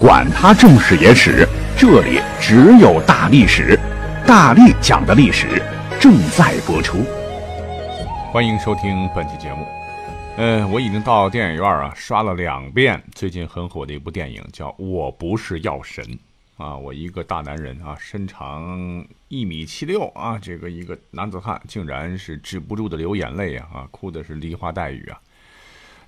管他正史野史。这里只有大历史，大力讲的历史正在播出。欢迎收听本期节目。嗯，我已经到电影院啊，刷了两遍最近很火的一部电影，叫《我不是药神》啊。我一个大男人啊，身长一米七六啊，这个一个男子汉，竟然是止不住的流眼泪啊啊，哭的是梨花带雨啊。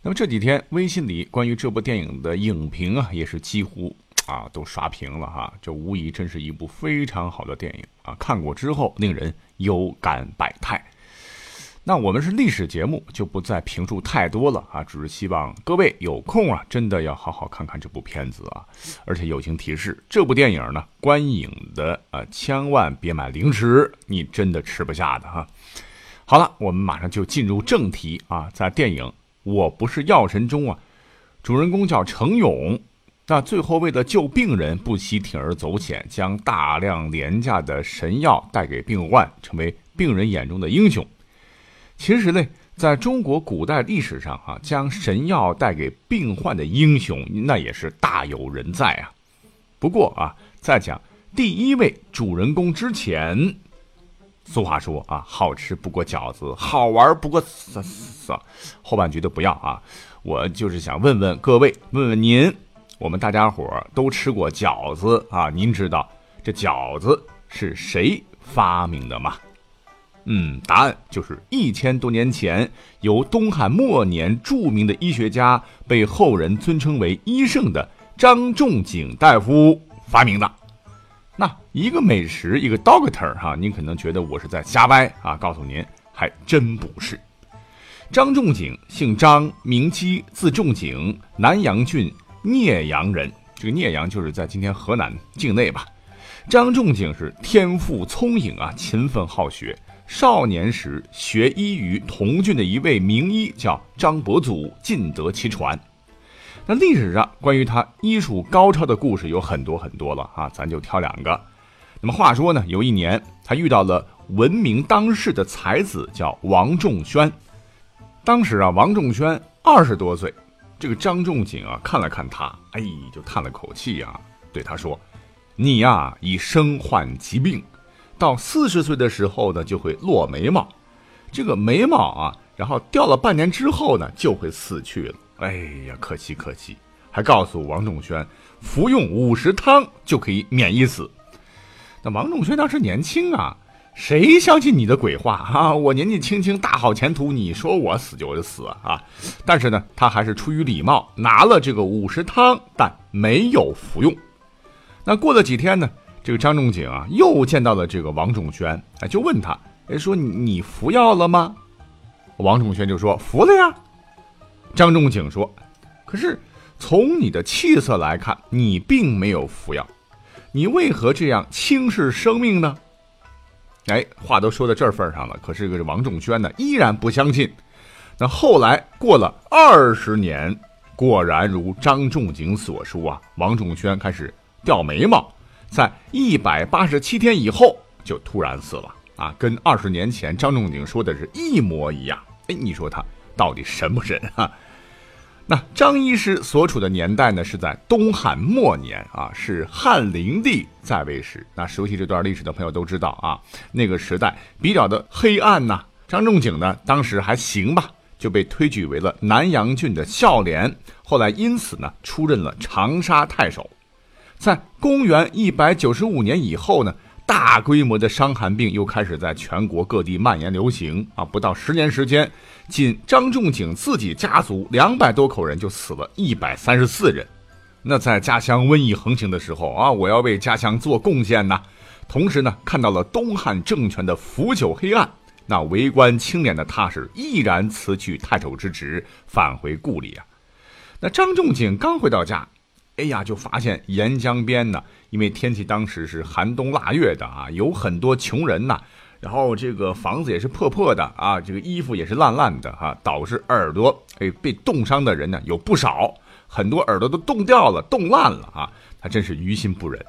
那么这几天微信里关于这部电影的影评啊，也是几乎。啊，都刷屏了哈！这无疑真是一部非常好的电影啊！看过之后令人有感百态。那我们是历史节目，就不再评述太多了啊！只是希望各位有空啊，真的要好好看看这部片子啊！而且友情提示，这部电影呢，观影的啊，千万别买零食，你真的吃不下的哈！好了，我们马上就进入正题啊！在电影《我不是药神》中啊，主人公叫程勇。那最后为了救病人，不惜铤而走险，将大量廉价的神药带给病患，成为病人眼中的英雄。其实呢，在中国古代历史上啊，将神药带给病患的英雄，那也是大有人在啊。不过啊，在讲第一位主人公之前，俗话说啊，好吃不过饺子，好玩不过死死。后半句都不要啊，我就是想问问各位，问问您。我们大家伙都吃过饺子啊，您知道这饺子是谁发明的吗？嗯，答案就是一千多年前由东汉末年著名的医学家，被后人尊称为医圣的张仲景大夫发明的。那一个美食，一个 doctor 哈，您可能觉得我是在瞎掰啊，告诉您还真不是。张仲景姓张，名基，字仲景，南阳郡。聂阳人，这个聂阳就是在今天河南境内吧。张仲景是天赋聪颖啊，勤奋好学。少年时学医于同郡的一位名医，叫张伯祖，尽得其传。那历史上关于他医术高超的故事有很多很多了啊，咱就挑两个。那么话说呢，有一年他遇到了闻名当世的才子，叫王仲宣。当时啊，王仲宣二十多岁。这个张仲景啊，看了看他，哎，就叹了口气啊，对他说：“你呀，已身患疾病，到四十岁的时候呢，就会落眉毛。这个眉毛啊，然后掉了半年之后呢，就会死去了。哎呀，可惜可惜！还告诉王仲宣，服用五十汤就可以免一死。那王仲宣当时年轻啊。”谁相信你的鬼话啊！我年纪轻轻，大好前途，你说我死就死啊！但是呢，他还是出于礼貌拿了这个五十汤，但没有服用。那过了几天呢，这个张仲景啊又见到了这个王仲宣，哎，就问他，哎，说你服药了吗？王仲宣就说服了呀。张仲景说，可是从你的气色来看，你并没有服药，你为何这样轻视生命呢？哎，话都说到这份上了，可是个王仲宣呢，依然不相信。那后来过了二十年，果然如张仲景所说啊，王仲宣开始掉眉毛，在一百八十七天以后就突然死了啊，跟二十年前张仲景说的是一模一样。哎，你说他到底神不神啊？那张医师所处的年代呢，是在东汉末年啊，是汉灵帝在位时。那熟悉这段历史的朋友都知道啊，那个时代比较的黑暗呐。张仲景呢，当时还行吧，就被推举为了南阳郡的孝廉，后来因此呢，出任了长沙太守。在公元一百九十五年以后呢。大规模的伤寒病又开始在全国各地蔓延流行啊！不到十年时间，仅张仲景自己家族两百多口人就死了一百三十四人。那在家乡瘟疫横行的时候啊，我要为家乡做贡献呐。同时呢，看到了东汉政权的腐朽黑暗，那为官清廉的他是毅然辞去太守之职，返回故里啊。那张仲景刚回到家，哎，呀，就发现沿江边呢，因为天气当时是寒冬腊月的啊，有很多穷人呐，然后这个房子也是破破的啊，这个衣服也是烂烂的哈，导致耳朵哎被冻伤的人呢有不少，很多耳朵都冻掉了、冻烂了啊，他真是于心不忍。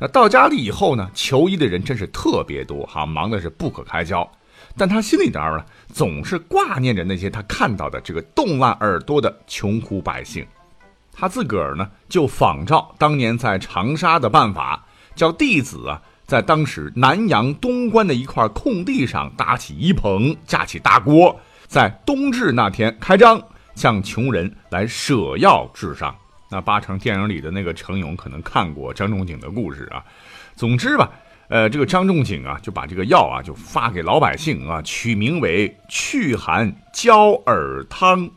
那到家里以后呢，求医的人真是特别多哈，忙的是不可开交。但他心里边呢，总是挂念着那些他看到的这个冻烂耳朵的穷苦百姓。他自个儿呢，就仿照当年在长沙的办法，叫弟子啊，在当时南阳东关的一块空地上搭起一棚，架起大锅，在冬至那天开张，向穷人来舍药治伤。那八成电影里的那个程勇可能看过张仲景的故事啊。总之吧。呃，这个张仲景啊，就把这个药啊，就发给老百姓啊，取名为祛寒焦耳汤，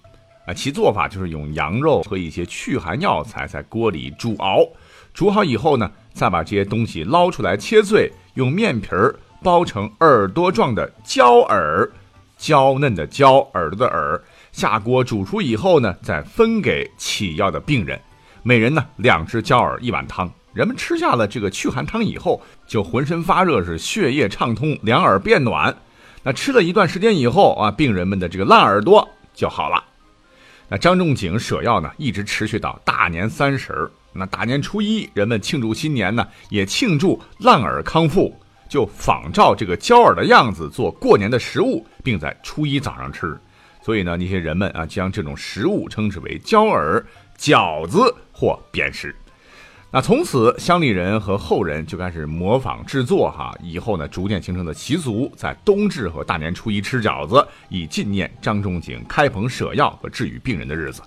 啊，其做法就是用羊肉和一些祛寒药材在锅里煮熬，煮好以后呢，再把这些东西捞出来切碎，用面皮儿包成耳朵状的焦耳，娇嫩的椒耳朵的耳，下锅煮熟以后呢，再分给起药的病人，每人呢两只焦耳一碗汤。人们吃下了这个祛寒汤以后，就浑身发热，是血液畅通，两耳变暖。那吃了一段时间以后啊，病人们的这个烂耳朵就好了。那张仲景舍药呢，一直持续到大年三十儿。那大年初一，人们庆祝新年呢，也庆祝烂耳康复，就仿照这个焦耳的样子做过年的食物，并在初一早上吃。所以呢，那些人们啊，将这种食物称之为焦耳饺子或扁食。那从此，乡里人和后人就开始模仿制作哈，以后呢，逐渐形成的习俗，在冬至和大年初一吃饺子，以纪念张仲景开棚舍药和治愈病人的日子。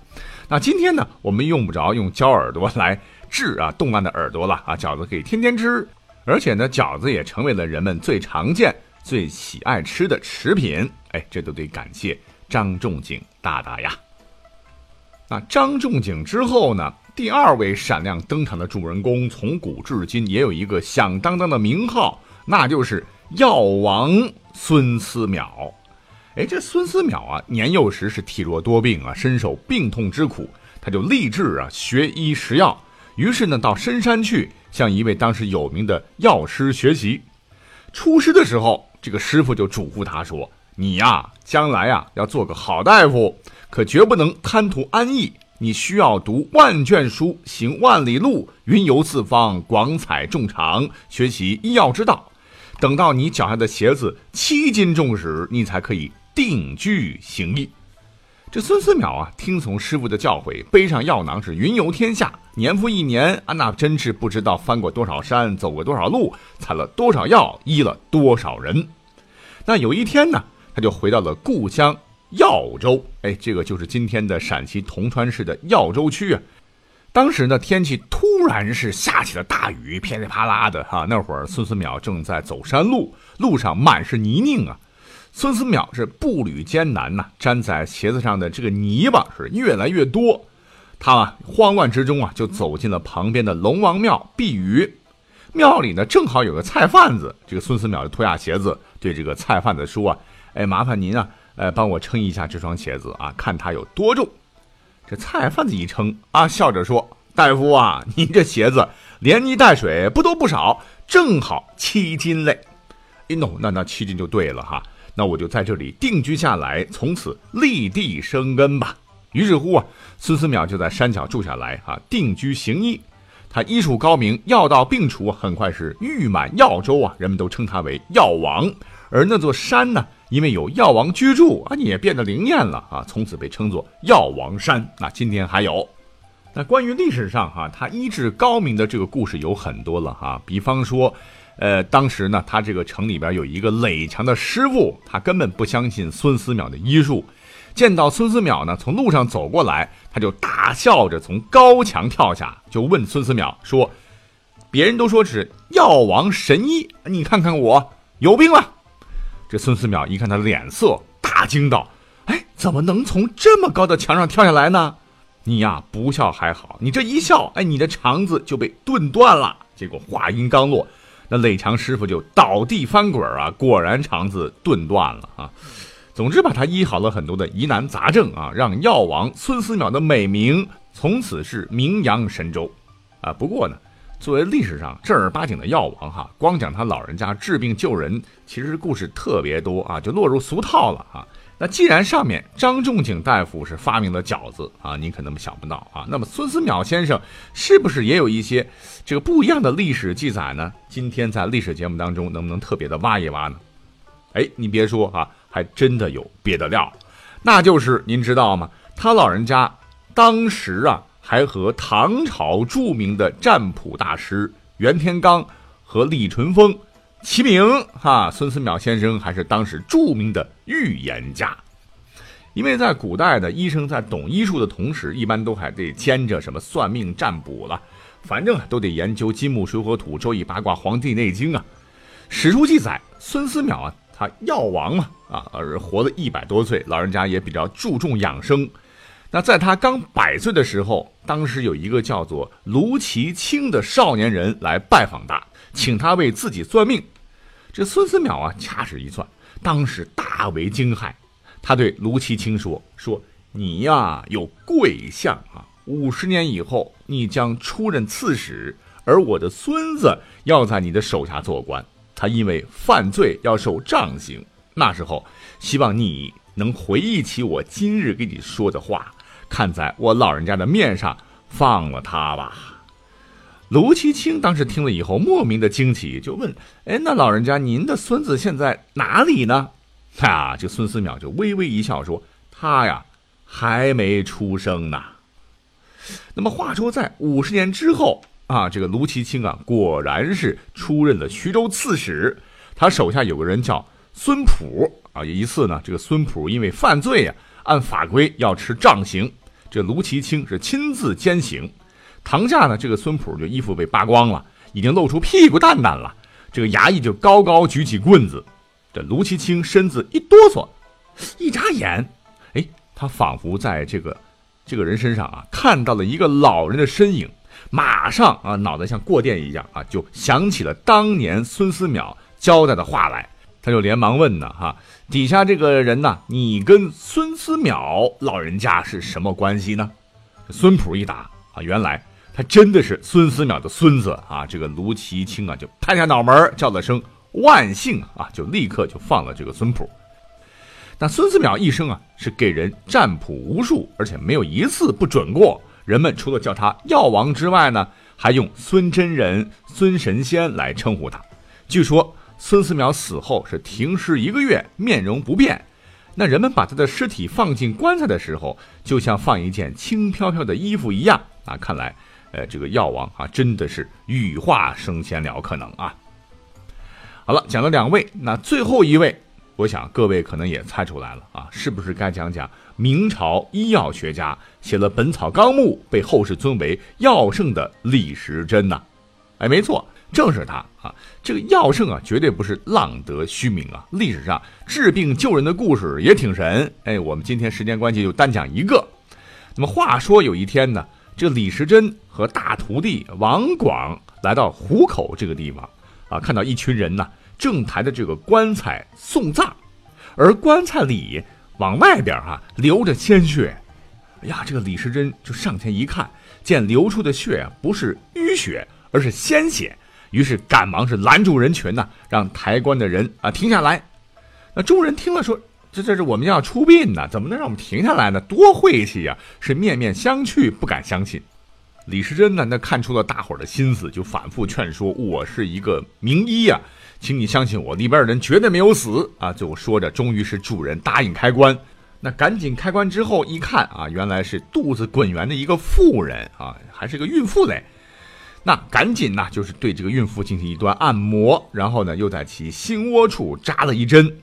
那今天呢，我们用不着用焦耳朵来治啊冻烂的耳朵了啊，饺子可以天天吃，而且呢，饺子也成为了人们最常见、最喜爱吃的食品。哎，这都得感谢张仲景大大呀。那张仲景之后呢？第二位闪亮登场的主人公，从古至今也有一个响当当的名号，那就是药王孙思邈。哎，这孙思邈啊，年幼时是体弱多病啊，深受病痛之苦，他就立志啊学医食药。于是呢，到深山去向一位当时有名的药师学习。出师的时候，这个师傅就嘱咐他说：“你呀，将来呀要做个好大夫，可绝不能贪图安逸。”你需要读万卷书，行万里路，云游四方，广采众长，学习医药之道。等到你脚下的鞋子七斤重时，你才可以定居行医。这孙思邈啊，听从师傅的教诲，背上药囊是云游天下。年复一年啊，那真是不知道翻过多少山，走过多少路，采了多少药，医了多少人。那有一天呢，他就回到了故乡。耀州，哎，这个就是今天的陕西铜川市的耀州区啊。当时呢，天气突然是下起了大雨，噼里啪啦的哈。那会儿，孙思邈正在走山路，路上满是泥泞啊。孙思邈是步履艰难呐，粘在鞋子上的这个泥巴是越来越多。他啊，慌乱之中啊，就走进了旁边的龙王庙避雨。庙里呢，正好有个菜贩子。这个孙思邈就脱下鞋子，对这个菜贩子说：“啊，哎，麻烦您啊。”呃，帮我称一下这双鞋子啊，看它有多重。这菜贩子一称啊，笑着说：“大夫啊，您这鞋子连泥带水不多不少，正好七斤嘞。”哎，no，那那七斤就对了哈。那我就在这里定居下来，从此立地生根吧。于是乎啊，孙思邈就在山脚住下来啊，定居行医。他医术高明，药到病除，很快是誉满耀州啊，人们都称他为药王。而那座山呢？因为有药王居住啊，你也变得灵验了啊，从此被称作药王山。那今天还有，那关于历史上哈，他医治高明的这个故事有很多了哈。比方说，呃，当时呢，他这个城里边有一个垒墙的师傅，他根本不相信孙思邈的医术，见到孙思邈呢从路上走过来，他就大笑着从高墙跳下，就问孙思邈说：“别人都说是药王神医，你看看我有病吗？”这孙思邈一看他脸色，大惊道：“哎，怎么能从这么高的墙上跳下来呢？你呀，不笑还好，你这一笑，哎，你的肠子就被炖断了。”结果话音刚落，那垒墙师傅就倒地翻滚啊，果然肠子炖断了啊。总之，把他医好了很多的疑难杂症啊，让药王孙思邈的美名从此是名扬神州。啊。不过呢，作为历史上正儿八经的药王哈，光讲他老人家治病救人，其实故事特别多啊，就落入俗套了啊。那既然上面张仲景大夫是发明了饺子啊，您可能想不到啊，那么孙思邈先生是不是也有一些这个不一样的历史记载呢？今天在历史节目当中能不能特别的挖一挖呢？哎，你别说啊，还真的有别的料，那就是您知道吗？他老人家当时啊，还和唐朝著名的占卜大师袁天罡和李淳风。齐名哈，孙思邈先生还是当时著名的预言家。因为在古代的医生在懂医术的同时，一般都还得兼着什么算命占卜了，反正都得研究金木水火土、周易八卦、黄帝内经啊。史书记载，孙思邈啊，他药王嘛啊，而活了一百多岁，老人家也比较注重养生。那在他刚百岁的时候，当时有一个叫做卢其清的少年人来拜访他。请他为自己算命，这孙思邈啊，掐指一算，当时大为惊骇。他对卢其清说：“说你呀有贵相啊，五十年以后你将出任刺史，而我的孙子要在你的手下做官。他因为犯罪要受杖刑，那时候希望你能回忆起我今日给你说的话，看在我老人家的面上，放了他吧。”卢其清当时听了以后，莫名的惊奇，就问：“哎，那老人家，您的孙子现在哪里呢？”啊，这孙思邈就微微一笑说：“他呀，还没出生呢。”那么话说，在五十年之后啊，这个卢其清啊，果然是出任了徐州刺史。他手下有个人叫孙普啊。有一次呢，这个孙普因为犯罪呀，按法规要吃杖刑，这卢其清是亲自监刑。堂下呢，这个孙普就衣服被扒光了，已经露出屁股蛋蛋了。这个衙役就高高举起棍子，这卢其清身子一哆嗦，一眨眼，哎，他仿佛在这个这个人身上啊看到了一个老人的身影，马上啊脑袋像过电一样啊，就想起了当年孙思邈交代的话来，他就连忙问呢哈，底下这个人呢，你跟孙思邈老人家是什么关系呢？孙普一答啊，原来。他真的是孙思邈的孙子啊！这个卢其清啊，就拍下脑门叫了声万幸啊，就立刻就放了这个孙普。那孙思邈一生啊，是给人占卜无数，而且没有一次不准过。人们除了叫他药王之外呢，还用孙真人、孙神仙来称呼他。据说孙思邈死后是停尸一个月，面容不变。那人们把他的尸体放进棺材的时候，就像放一件轻飘飘的衣服一样啊！看来。呃，这个药王啊，真的是羽化升仙了，可能啊。好了，讲了两位，那最后一位，我想各位可能也猜出来了啊，是不是该讲讲明朝医药学家写了《本草纲目》，被后世尊为药圣的李时珍呢？哎，没错，正是他啊。这个药圣啊，绝对不是浪得虚名啊。历史上治病救人的故事也挺神。哎，我们今天时间关系就单讲一个。那么话说有一天呢。这李时珍和大徒弟王广来到湖口这个地方，啊，看到一群人呢，正抬着这个棺材送葬，而棺材里往外边哈流着鲜血。哎呀，这个李时珍就上前一看，见流出的血啊不是淤血，而是鲜血，于是赶忙是拦住人群呢，让抬棺的人啊停下来。那众人听了说。这这是我们要出殡呢，怎么能让我们停下来呢？多晦气呀！是面面相觑，不敢相信。李时珍呢，那看出了大伙儿的心思，就反复劝说：“我是一个名医呀，请你相信我，里边的人绝对没有死啊！”最后说着，终于是主人答应开棺。那赶紧开棺之后一看啊，原来是肚子滚圆的一个妇人啊，还是个孕妇嘞。那赶紧呢，就是对这个孕妇进行一段按摩，然后呢，又在其心窝处扎了一针。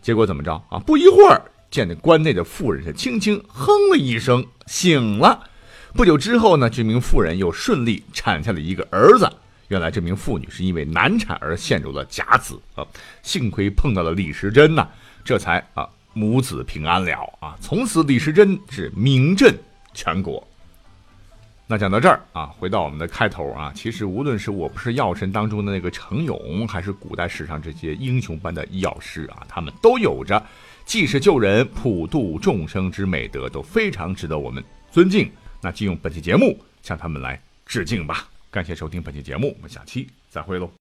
结果怎么着啊？不一会儿，见那关内的妇人是轻轻哼了一声，醒了。不久之后呢，这名妇人又顺利产下了一个儿子。原来这名妇女是因为难产而陷入了假死啊，幸亏碰到了李时珍呐，这才啊母子平安了啊。从此李时珍是名震全国。那讲到这儿啊，回到我们的开头啊，其实无论是我不是药神当中的那个程勇，还是古代史上这些英雄般的医药师啊，他们都有着济世救人、普度众生之美德，都非常值得我们尊敬。那就用本期节目向他们来致敬吧。感谢收听本期节目，我们下期再会喽。